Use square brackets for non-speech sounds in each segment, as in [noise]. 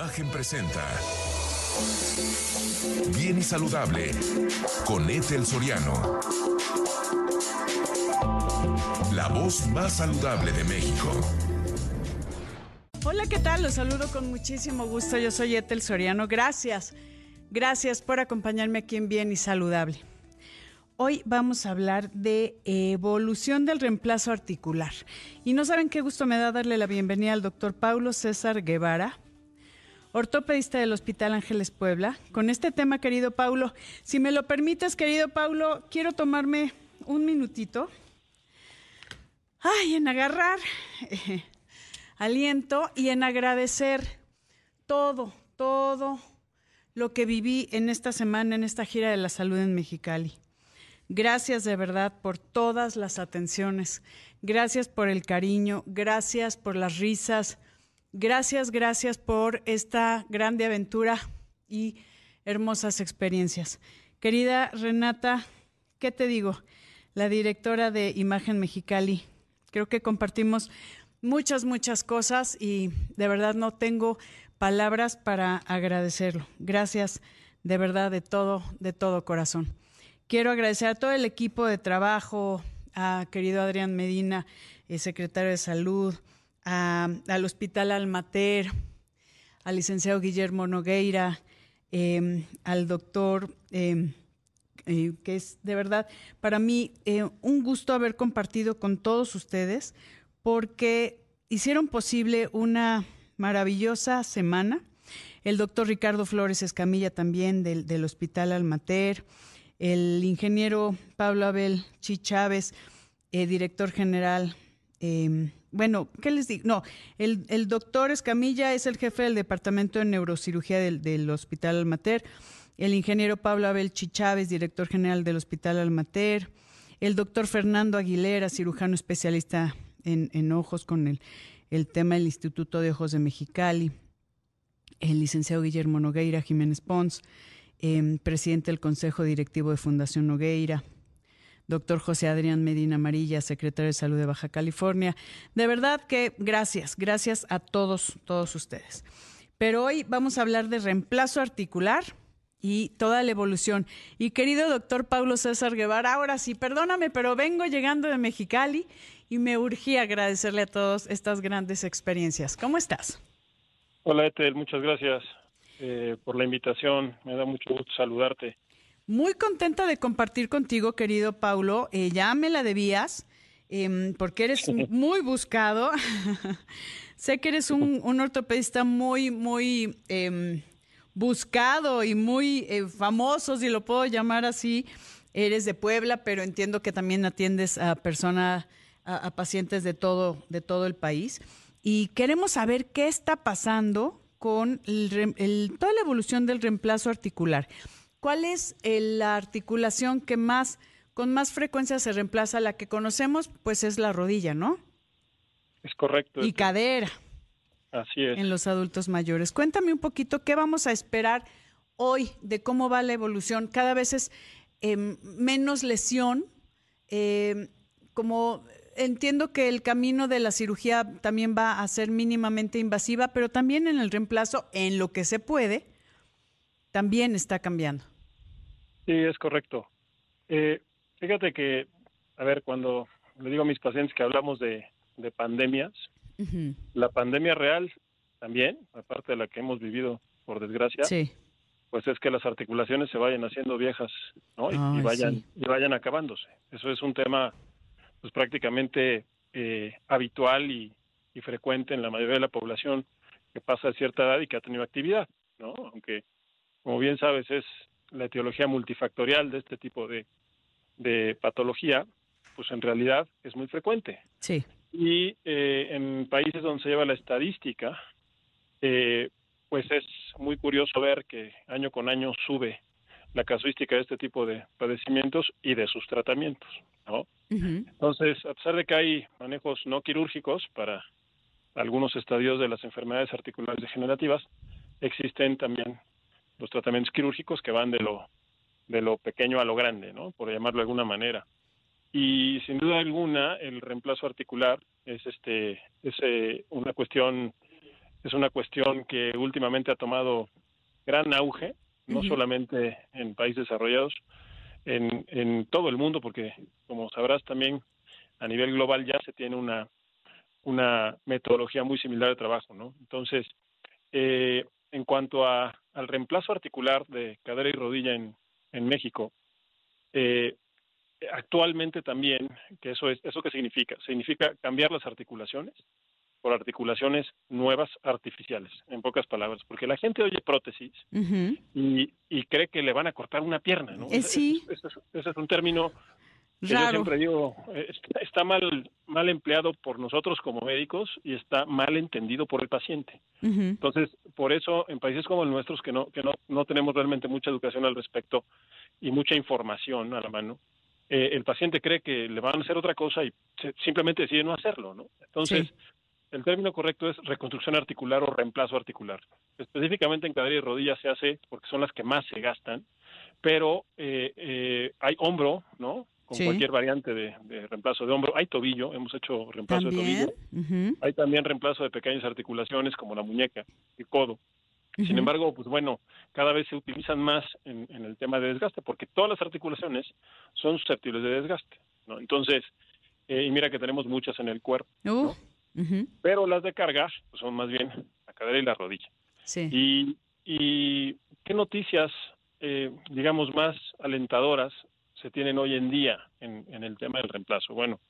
Imagen presenta Bien y Saludable con Ethel Soriano. La voz más saludable de México. Hola, ¿qué tal? Los saludo con muchísimo gusto. Yo soy Ethel Soriano. Gracias. Gracias por acompañarme aquí en Bien y Saludable. Hoy vamos a hablar de evolución del reemplazo articular. Y no saben qué gusto me da darle la bienvenida al doctor Paulo César Guevara, ortopedista del Hospital Ángeles Puebla. Con este tema, querido Paulo, si me lo permites, querido Paulo, quiero tomarme un minutito. Ay, en agarrar eh, aliento y en agradecer todo, todo lo que viví en esta semana, en esta gira de la salud en Mexicali. Gracias de verdad por todas las atenciones, gracias por el cariño, gracias por las risas, gracias, gracias por esta grande aventura y hermosas experiencias. Querida Renata, ¿qué te digo? La directora de Imagen Mexicali. Creo que compartimos muchas, muchas cosas y de verdad no tengo palabras para agradecerlo. Gracias de verdad de todo, de todo corazón. Quiero agradecer a todo el equipo de trabajo, a querido Adrián Medina, secretario de Salud, al Hospital Almater, al licenciado Guillermo Nogueira, em, al doctor, em, eh, que es de verdad para mí eh, un gusto haber compartido con todos ustedes, porque hicieron posible una maravillosa semana. El doctor Ricardo Flores Escamilla también del, del Hospital Almater el ingeniero Pablo Abel Chi Chávez, eh, director general. Bueno, ¿qué les digo? No, el, el, doctor Escamilla es el jefe del departamento de neurocirugía del, del Hospital Almater. El ingeniero Pablo Abel Chi Chávez, director general del Hospital Almater. El doctor Fernando Aguilera, cirujano especialista en, en ojos con el, el tema del Instituto de Ojos de Mexicali. El licenciado Guillermo Nogueira Jiménez Pons Em, presidente del Consejo Directivo de Fundación Nogueira, doctor José Adrián Medina Amarilla, secretario de Salud de Baja California. De verdad que gracias, gracias a todos, todos ustedes. Pero hoy vamos a hablar de reemplazo articular y toda la evolución. Y querido doctor Pablo César Guevara, ahora sí, perdóname, pero vengo llegando de Mexicali y me urgía agradecerle a todos estas grandes experiencias. ¿Cómo estás? Hola, Etel, muchas gracias. Eh, por la invitación. Me da mucho gusto saludarte. Muy contenta de compartir contigo, querido Paulo. Eh, ya me la debías, em, porque eres [laughs] muy buscado. [laughs] sé que eres un, ortopedista muy, muy em, buscado y muy eh, famoso, si lo puedo llamar así. Eres de Puebla, pero entiendo que también atiendes a personas, a, pacientes de todo, de todo el país. Y queremos saber qué está pasando con el, toda la evolución del reemplazo articular. ¿Cuál es la articulación que más, con más frecuencia se reemplaza? La que conocemos, pues es la rodilla, ¿no? Es correcto. Y cadera. Así es. En los adultos mayores. Cuéntame un poquito qué vamos a esperar hoy de cómo va la evolución. Cada vez es em, menos lesión, em, como entiendo que el camino de la cirugía también va a ser mínimamente invasiva, pero también en el reemplazo, en lo que se puede, también está cambiando. Sí, es correcto. Eh, fíjate que, a ver, cuando le digo a mis pacientes que hablamos de, pandemias, la pandemia real también, aparte de la que hemos vivido, por desgracia, pues es que las articulaciones se vayan haciendo viejas ¿no? y, vayan, y vayan acabándose. Eso es un tema pues prácticamente eh, habitual y, frecuente en la mayoría de la población que pasa a cierta edad y que ha tenido actividad, ¿no? Aunque, como bien sabes, es la etiología multifactorial de este tipo de, de patología, pues en realidad es muy frecuente. Sí. Y eh, en países donde se lleva la estadística, eh, pues es muy curioso ver que año con año sube la casuística de este tipo de padecimientos y de sus tratamientos, ¿no? Entonces, a pesar de que hay manejos no quirúrgicos para algunos estadios de las enfermedades articulares degenerativas, existen también los tratamientos quirúrgicos que van de lo de lo pequeño a lo grande, ¿no? Por llamarlo de alguna manera. Y sin duda alguna, el reemplazo articular es este es eh, una cuestión es una cuestión que últimamente ha tomado gran auge, no solamente en países desarrollados, en, en todo el mundo, porque como sabrás también a nivel global ya se tiene una, una metodología muy similar de trabajo, ¿no? Entonces, eh, en cuanto a, al reemplazo articular de cadera y rodilla en, en México, eh, actualmente también, que eso es, ¿eso qué significa? Significa cambiar las articulaciones por articulaciones nuevas artificiales, en pocas palabras, porque la gente oye prótesis y, y, cree que le van a cortar una pierna, ¿no? Eh, sí. Ese, es un término yo siempre digo, eh, está, mal, mal empleado por nosotros como médicos y está mal entendido por el paciente. Entonces, por eso en países como el nuestro, que no, que no, no tenemos realmente mucha educación al respecto y mucha información a la mano, eh, el paciente cree que le van a hacer otra cosa y simplemente decide no hacerlo, ¿no? Entonces, el término correcto es reconstrucción articular o reemplazo articular. Específicamente en cadera y rodilla se hace porque son las que más se gastan, pero eh, eh, hay hombro, ¿no? Con cualquier variante de, reemplazo de hombro. Hay tobillo, hemos hecho reemplazo de tobillo. Hay también reemplazo de pequeñas articulaciones como la muñeca y codo. Sin embargo, pues bueno, cada vez se utilizan más en, el tema de desgaste, porque todas las articulaciones son susceptibles de desgaste, ¿no? Entonces, eh, y mira que tenemos muchas en el cuerpo, pero las de carga pues son más bien la cadera y la rodilla. Sí. Y, qué noticias, eh, digamos, más alentadoras se tienen hoy en día en, en, el tema del reemplazo. Bueno,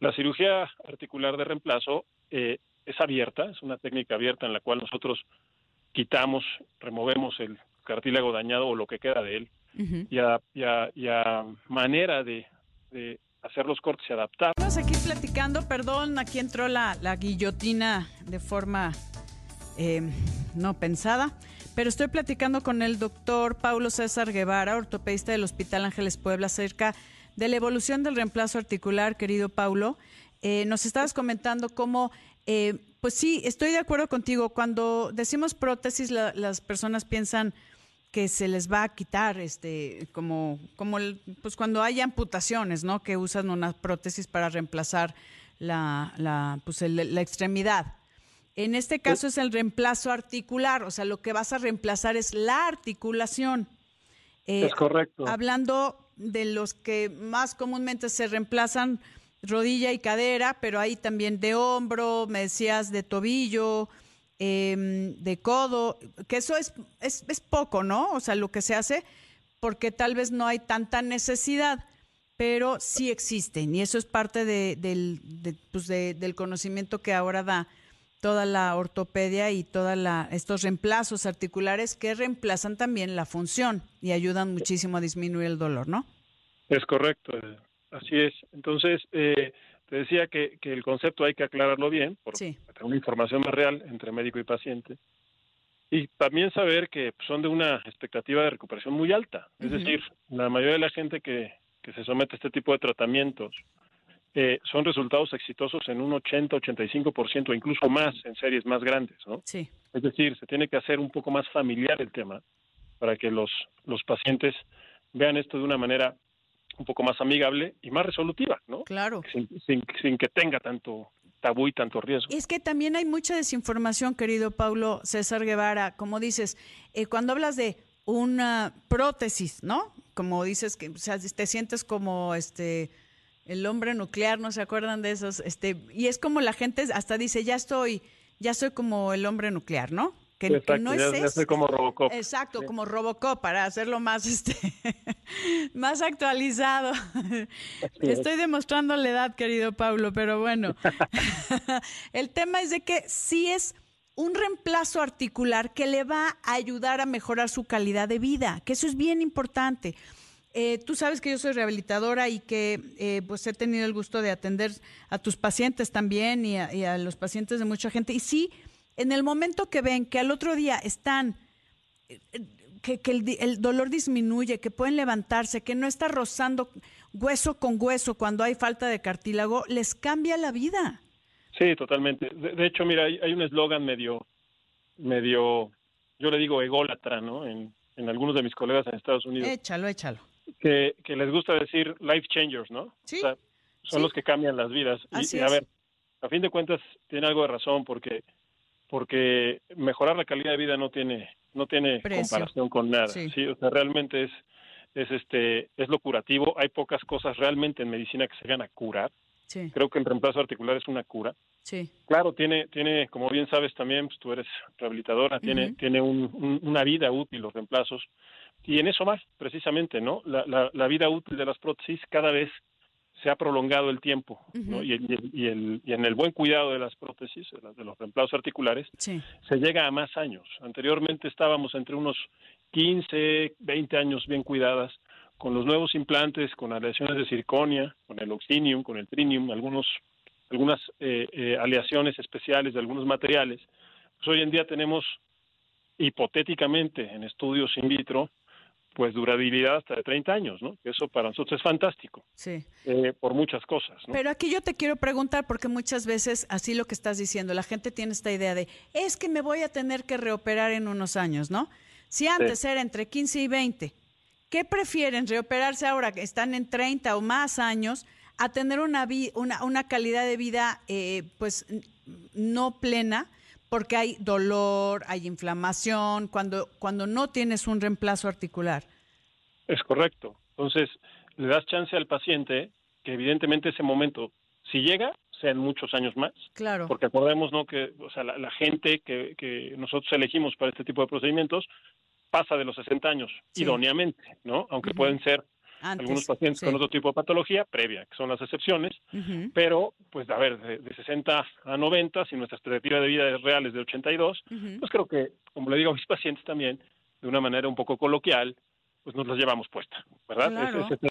la cirugía articular de reemplazo eh, es abierta, es una técnica abierta en la cual nosotros quitamos, removemos el cartílago dañado o lo que queda de él, y, a, manera de, hacer los cortes y adaptar. Estamos aquí platicando, perdón, aquí entró la, guillotina de forma eh, no pensada, pero estoy platicando con el doctor Paulo César Guevara, ortopedista del Hospital Ángeles Puebla, acerca de la evolución del reemplazo articular, querido Paulo. Eh, nos estabas comentando cómo eh, pues sí, estoy de acuerdo contigo. Cuando decimos prótesis, las personas piensan que se les va a quitar, este, como, como pues cuando hay amputaciones, ¿no? Que usan una prótesis para reemplazar la, la, pues la extremidad. En este caso es el reemplazo articular, o sea, lo que vas a reemplazar es la articulación. Eh, es correcto. Hablando de los que más comúnmente se reemplazan rodilla y cadera, pero ahí también de hombro, me decías de tobillo, em, de codo, que eso es, es, es, poco, ¿no? O sea, lo que se hace, porque tal vez no hay tanta necesidad, pero sí existen, y eso es parte de, del, pues del conocimiento que ahora da toda la ortopedia y todos estos reemplazos articulares que reemplazan también la función y ayudan muchísimo a disminuir el dolor, ¿no? Es correcto. Así es. Entonces, eh, te decía que, que, el concepto hay que aclararlo bien, por tener una información más real entre médico y paciente. Y también saber que son de una expectativa de recuperación muy alta. Es decir, la mayoría de la gente que, que se somete a este tipo de tratamientos eh, son resultados exitosos en un 80-85% o incluso más en series más grandes. ¿no? Sí. Es decir, se tiene que hacer un poco más familiar el tema para que los, los pacientes vean esto de una manera un poco más amigable y más resolutiva, ¿no? Claro. Sin, que tenga tanto tabú y tanto riesgo. Es que también hay mucha desinformación, querido Paulo César Guevara. Como dices, eh, cuando hablas de una prótesis, ¿no? Como dices que o sea, te sientes como este el hombre nuclear, ¿no se acuerdan de esos? Este, y es como la gente hasta dice, ya estoy, ya soy como el hombre nuclear, ¿no? Que, no es como Robocop. Exacto, como Robocop, para hacerlo más, [laughs] este, más actualizado. Estoy demostrando la edad, querido Pablo, pero bueno. [laughs] [laughs] El tema es de que sí es un reemplazo articular que le va a ayudar a mejorar su calidad de vida, que eso es bien importante. Eh, tú sabes que yo soy rehabilitadora y que eh, pues he tenido el gusto de atender a tus pacientes también y a, y a los pacientes de mucha gente. Y sí, en el momento que ven que al otro día están, eh, que, el, dolor disminuye, que pueden levantarse, que no está rozando hueso con hueso cuando hay falta de cartílago, les cambia la vida. Sí, totalmente. De, hecho, mira, hay, un eslogan medio, medio, yo le digo ególatra, ¿no? En, algunos de mis colegas en Estados Unidos. Échalo, échalo. Que, les gusta decir life changers, ¿no? Sí. son los que cambian las vidas. y, a ver, a fin de cuentas, tiene algo de razón porque porque mejorar la calidad de vida no tiene no tiene comparación con nada. Sí. o sea, realmente es es este es lo curativo. Hay pocas cosas realmente en medicina que se van a curar. Sí. Creo que el reemplazo articular es una cura. Sí. Claro, tiene tiene como bien sabes también, pues tú eres rehabilitadora, tiene tiene una vida útil los reemplazos y en eso más precisamente, ¿no? La, la, la vida útil de las prótesis cada vez se ha prolongado el tiempo y, y, el, y, en el buen cuidado de las prótesis, de los reemplazos articulares, se llega a más años. Anteriormente estábamos entre unos 15, 20 años bien cuidadas. Con los nuevos implantes, con aleaciones de circonia, con el oxinium, con el trinium, algunos, algunas eh, eh, aleaciones especiales de algunos materiales, pues hoy en día tenemos hipotéticamente en estudios in vitro pues durabilidad hasta de 30 años, ¿no? Eso para nosotros es fantástico. Sí. Eh, por muchas cosas, ¿no? Pero aquí yo te quiero preguntar, porque muchas veces, así lo que estás diciendo, la gente tiene esta idea de, es que me voy a tener que reoperar en unos años, ¿no? Si antes era entre 15 y 20, ¿qué prefieren? ¿Reoperarse ahora que están en 30 o más años a tener una, una, una calidad de vida, eh, pues, no plena? Porque hay dolor, hay inflamación, cuando, cuando no tienes un reemplazo articular. Es correcto. Entonces, le das chance al paciente que evidentemente ese momento, si llega, sean muchos años más. Claro. Porque acordemos, ¿no? Que o sea, la, gente que, que, nosotros elegimos para este tipo de procedimientos pasa de los 60 años, idóneamente, ¿no? Aunque pueden ser algunos pacientes con otro tipo de patología previa, que son las excepciones, pero pues a ver, de, 60 a 90, si nuestra expectativa de vida es real es de 82, pues creo que, como le digo a mis pacientes también, de una manera un poco coloquial, pues nos las llevamos puesta, ¿verdad?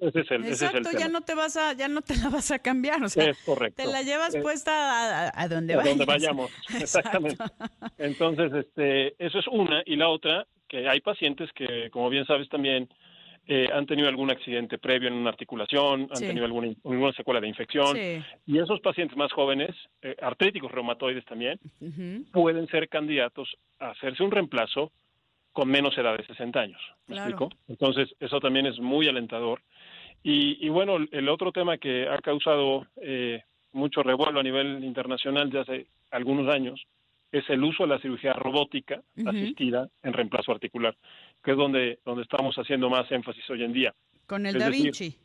Ese, es el, Exacto, ya no te vas a, ya no te la vas a cambiar, o sea, es correcto. te la llevas puesta a, donde a donde vayamos, [laughs] exactamente. Entonces, este, eso es una y la otra que hay pacientes que, como bien sabes también, eh, han tenido algún accidente previo en una articulación, han tenido alguna, alguna, secuela de infección. Y esos pacientes más jóvenes, eh, artríticos reumatoides también, pueden ser candidatos a hacerse un reemplazo con menos edad de 60 años. ¿Me explico? Entonces, eso también es muy alentador. Y, y bueno, el otro tema que ha causado eh, mucho revuelo a nivel internacional ya hace algunos años es el uso de la cirugía robótica asistida en reemplazo articular, que es donde, donde estamos haciendo más énfasis hoy en día. Con el Da Vinci.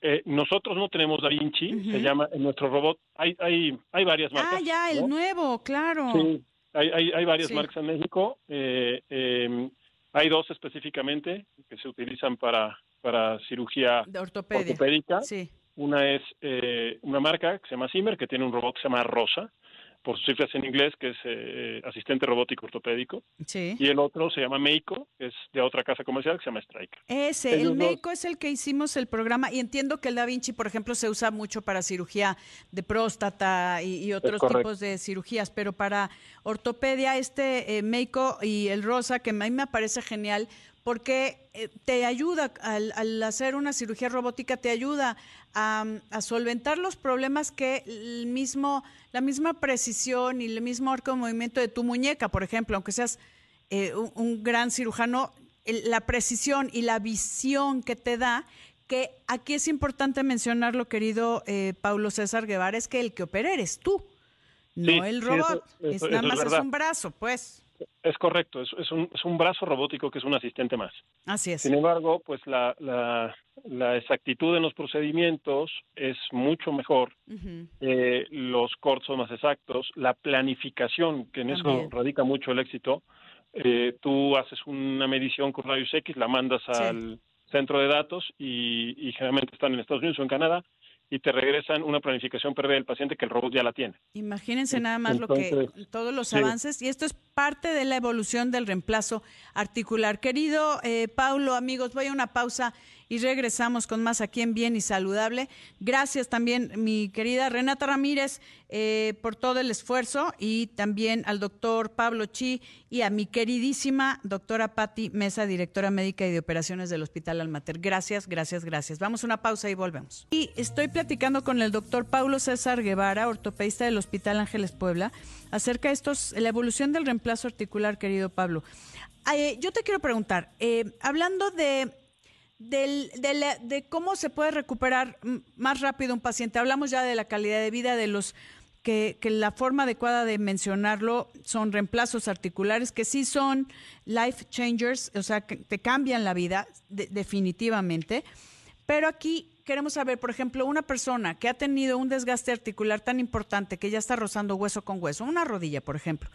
Eh, nosotros no tenemos Da Vinci, se llama en nuestro robot. Hay, hay, hay varias marcas. Ah, ya, el nuevo, claro. Sí, hay, hay, hay varias marcas en México. Eh, em, hay dos específicamente que se utilizan para, para cirugía ortopédica. Sí. Una es eh, una marca que se llama Zimmer, que tiene un robot que se llama Rosa por sus cifras en inglés, que es eh, asistente robótico ortopédico. Sí. Y el otro se llama Meiko, que es de otra casa comercial que se llama Striker. Ese, el Meiko es el que hicimos el programa y entiendo que el Da Vinci, por ejemplo, se usa mucho para cirugía de próstata y, otros tipos de cirugías, pero para ortopedia este eh, Meiko y el Rosa, que a mí me parece genial porque eh, te ayuda, al, hacer una cirugía robótica, te ayuda a, solventar los problemas que el mismo, la misma precisión y el mismo arco de movimiento de tu muñeca, por ejemplo, aunque seas eh, un, gran cirujano, la precisión y la visión que te da, que aquí es importante mencionarlo, querido eh, Paulo César Guevara, es que el que opera eres tú, no el robot, es, nada más es un brazo, pues. Es correcto, es, es, un, es un brazo robótico que es un asistente más. Así es. Sin embargo, pues la, la, la exactitud en los procedimientos es mucho mejor, eh, los cortes son más exactos, la planificación, que en eso radica mucho el éxito, eh, tú haces una medición con rayos X, la mandas al centro de datos y, y generalmente están en Estados Unidos o en Canadá, y te regresan una planificación previa del paciente que el robot ya la tiene. Imagínense nada más lo que todos los avances y esto es parte de la evolución del reemplazo articular. Querido eh, Paulo, amigos, voy a una pausa y regresamos con más aquí en Bien y Saludable. Gracias también, mi querida Renata Ramírez, eh, por todo el esfuerzo y también al doctor Pablo Chi y a mi queridísima doctora Patti Mesa, directora médica y de operaciones del Hospital Almater. Gracias, gracias, gracias. Vamos a una pausa y volvemos. Y estoy platicando con el doctor Paulo César Guevara, ortopedista del Hospital Ángeles Puebla, acerca de estos, la evolución del reemplazo articular, querido Pablo. Eh, yo te quiero preguntar, eh, hablando de del, de, cómo se puede recuperar más rápido un paciente. Hablamos ya de la calidad de vida, de los que, la forma adecuada de mencionarlo son reemplazos articulares, que sí son life changers, o sea, que te cambian la vida definitivamente. Pero aquí queremos saber, por ejemplo, una persona que ha tenido un desgaste articular tan importante que ya está rozando hueso con hueso, una rodilla, por ejemplo,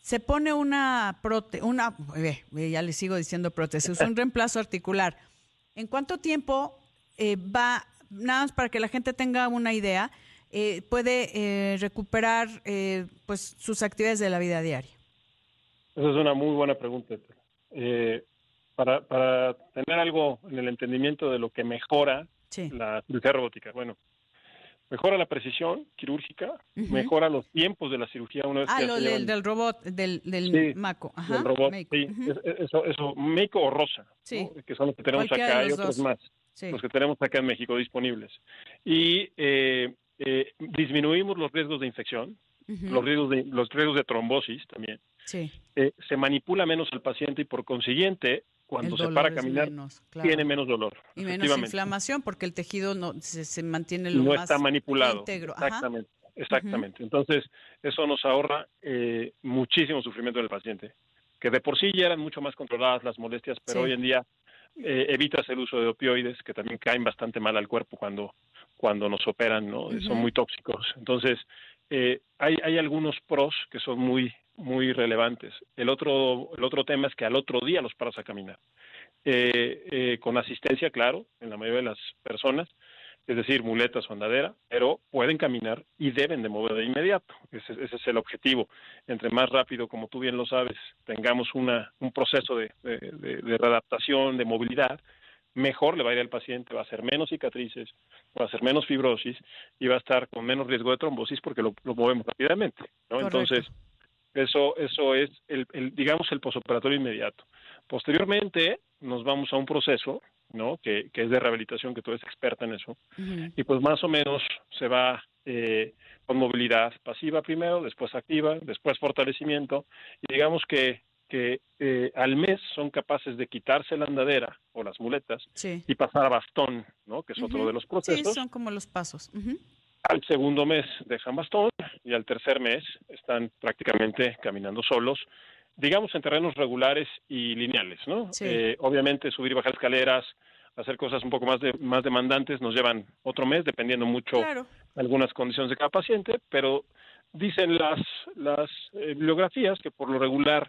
se pone una prótesis, una, ya le sigo diciendo prótesis, un [laughs] reemplazo articular. ¿En cuánto tiempo eh, va, nada más para que la gente tenga una idea, eh, puede eh, recuperar pues sus actividades de la vida diaria? Esa es una muy buena pregunta. para, para tener algo en el entendimiento de lo que mejora la cirugía robótica, bueno, mejora la precisión quirúrgica, mejora los tiempos de la cirugía una vez ah, lo del, robot, del, del MACO. Ajá, del robot, sí. eso, eso, MECO o ROSA, que son los que tenemos acá, y otros más, los que tenemos acá en México disponibles. Y eh, eh, disminuimos los riesgos de infección, los, riesgos de, los riesgos de trombosis también. Eh, se manipula menos al paciente y por consiguiente cuando se para a caminar tiene menos dolor. Y menos inflamación porque el tejido no se, mantiene lo no más está manipulado. Íntegro. Exactamente. Exactamente. Entonces, eso nos ahorra eh, muchísimo sufrimiento del paciente, que de por sí ya eran mucho más controladas las molestias, pero hoy en día eh, evitas el uso de opioides, que también caen bastante mal al cuerpo cuando, cuando nos operan, ¿no? Son muy tóxicos. Entonces, eh, hay, hay algunos pros que son muy muy relevantes. El otro, el otro tema es que al otro día los paras a caminar. Eh, eh, con asistencia, claro, en la mayoría de las personas, es decir, muletas o andadera, pero pueden caminar y deben de mover de inmediato. Ese, es el objetivo. Entre más rápido, como tú bien lo sabes, tengamos una, un proceso de, de, readaptación, de movilidad, mejor le va a ir al paciente, va a ser menos cicatrices, va a ser menos fibrosis y va a estar con menos riesgo de trombosis porque lo, movemos rápidamente. ¿no? Entonces, eso, eso es, el, digamos, el posoperatorio inmediato. Posteriormente nos vamos a un proceso, ¿no? Que, que es de rehabilitación, que tú eres experta en eso, y pues más o menos se va eh, con movilidad pasiva primero, después activa, después fortalecimiento, y digamos que, que eh, al mes son capaces de quitarse la andadera o las muletas y pasar a bastón, ¿no? Que es otro de los procesos. Sí, son como los pasos. Al segundo mes dejan bastón y al tercer mes están prácticamente caminando solos, digamos en terrenos regulares y lineales, ¿no? Eh, obviamente subir y bajar escaleras, hacer cosas un poco más de, más demandantes nos llevan otro mes, dependiendo mucho de algunas condiciones de cada paciente, pero dicen las las eh, bibliografías que por lo regular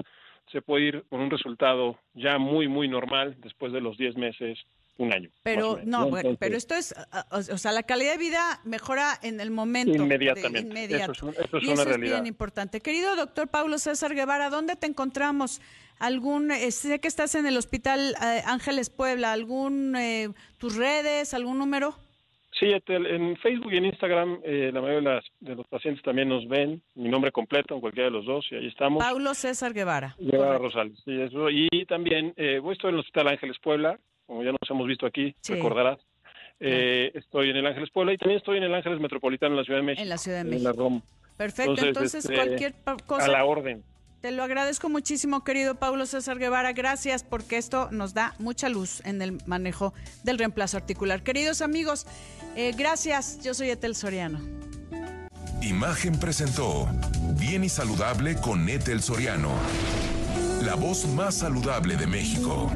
se puede ir con un resultado ya muy muy normal después de los 10 meses un año. Pero no, bueno, pero esto es, o sea, la calidad de vida mejora en el momento. Inmediatamente. Eso es, y eso es bien importante. Querido doctor Pablo César Guevara, ¿dónde te encontramos? algún eh, sé que estás en el Hospital eh, Ángeles Puebla, algún eh, tus redes, algún número? Sí, en Facebook y en Instagram la mayoría de, los pacientes también nos ven, mi nombre completo en cualquiera de los dos y ahí estamos. Paulo César Guevara. Guevara Rosales, sí, eso. Y también voy estoy en el Hospital Ángeles Puebla, como ya nos hemos visto aquí, recordarás. Eh, estoy en el Ángeles Puebla y también estoy en el Ángeles Metropolitano en la Ciudad de México. En la Ciudad de México. En la ROM. Perfecto, entonces, este, cualquier cosa. A la orden. Te lo agradezco muchísimo, querido Paulo César Guevara. Gracias porque esto nos da mucha luz en el manejo del reemplazo articular. Queridos amigos, eh, gracias. Yo soy Etel Soriano. Imagen presentó Bien y Saludable con Etel Soriano, la voz más saludable de México.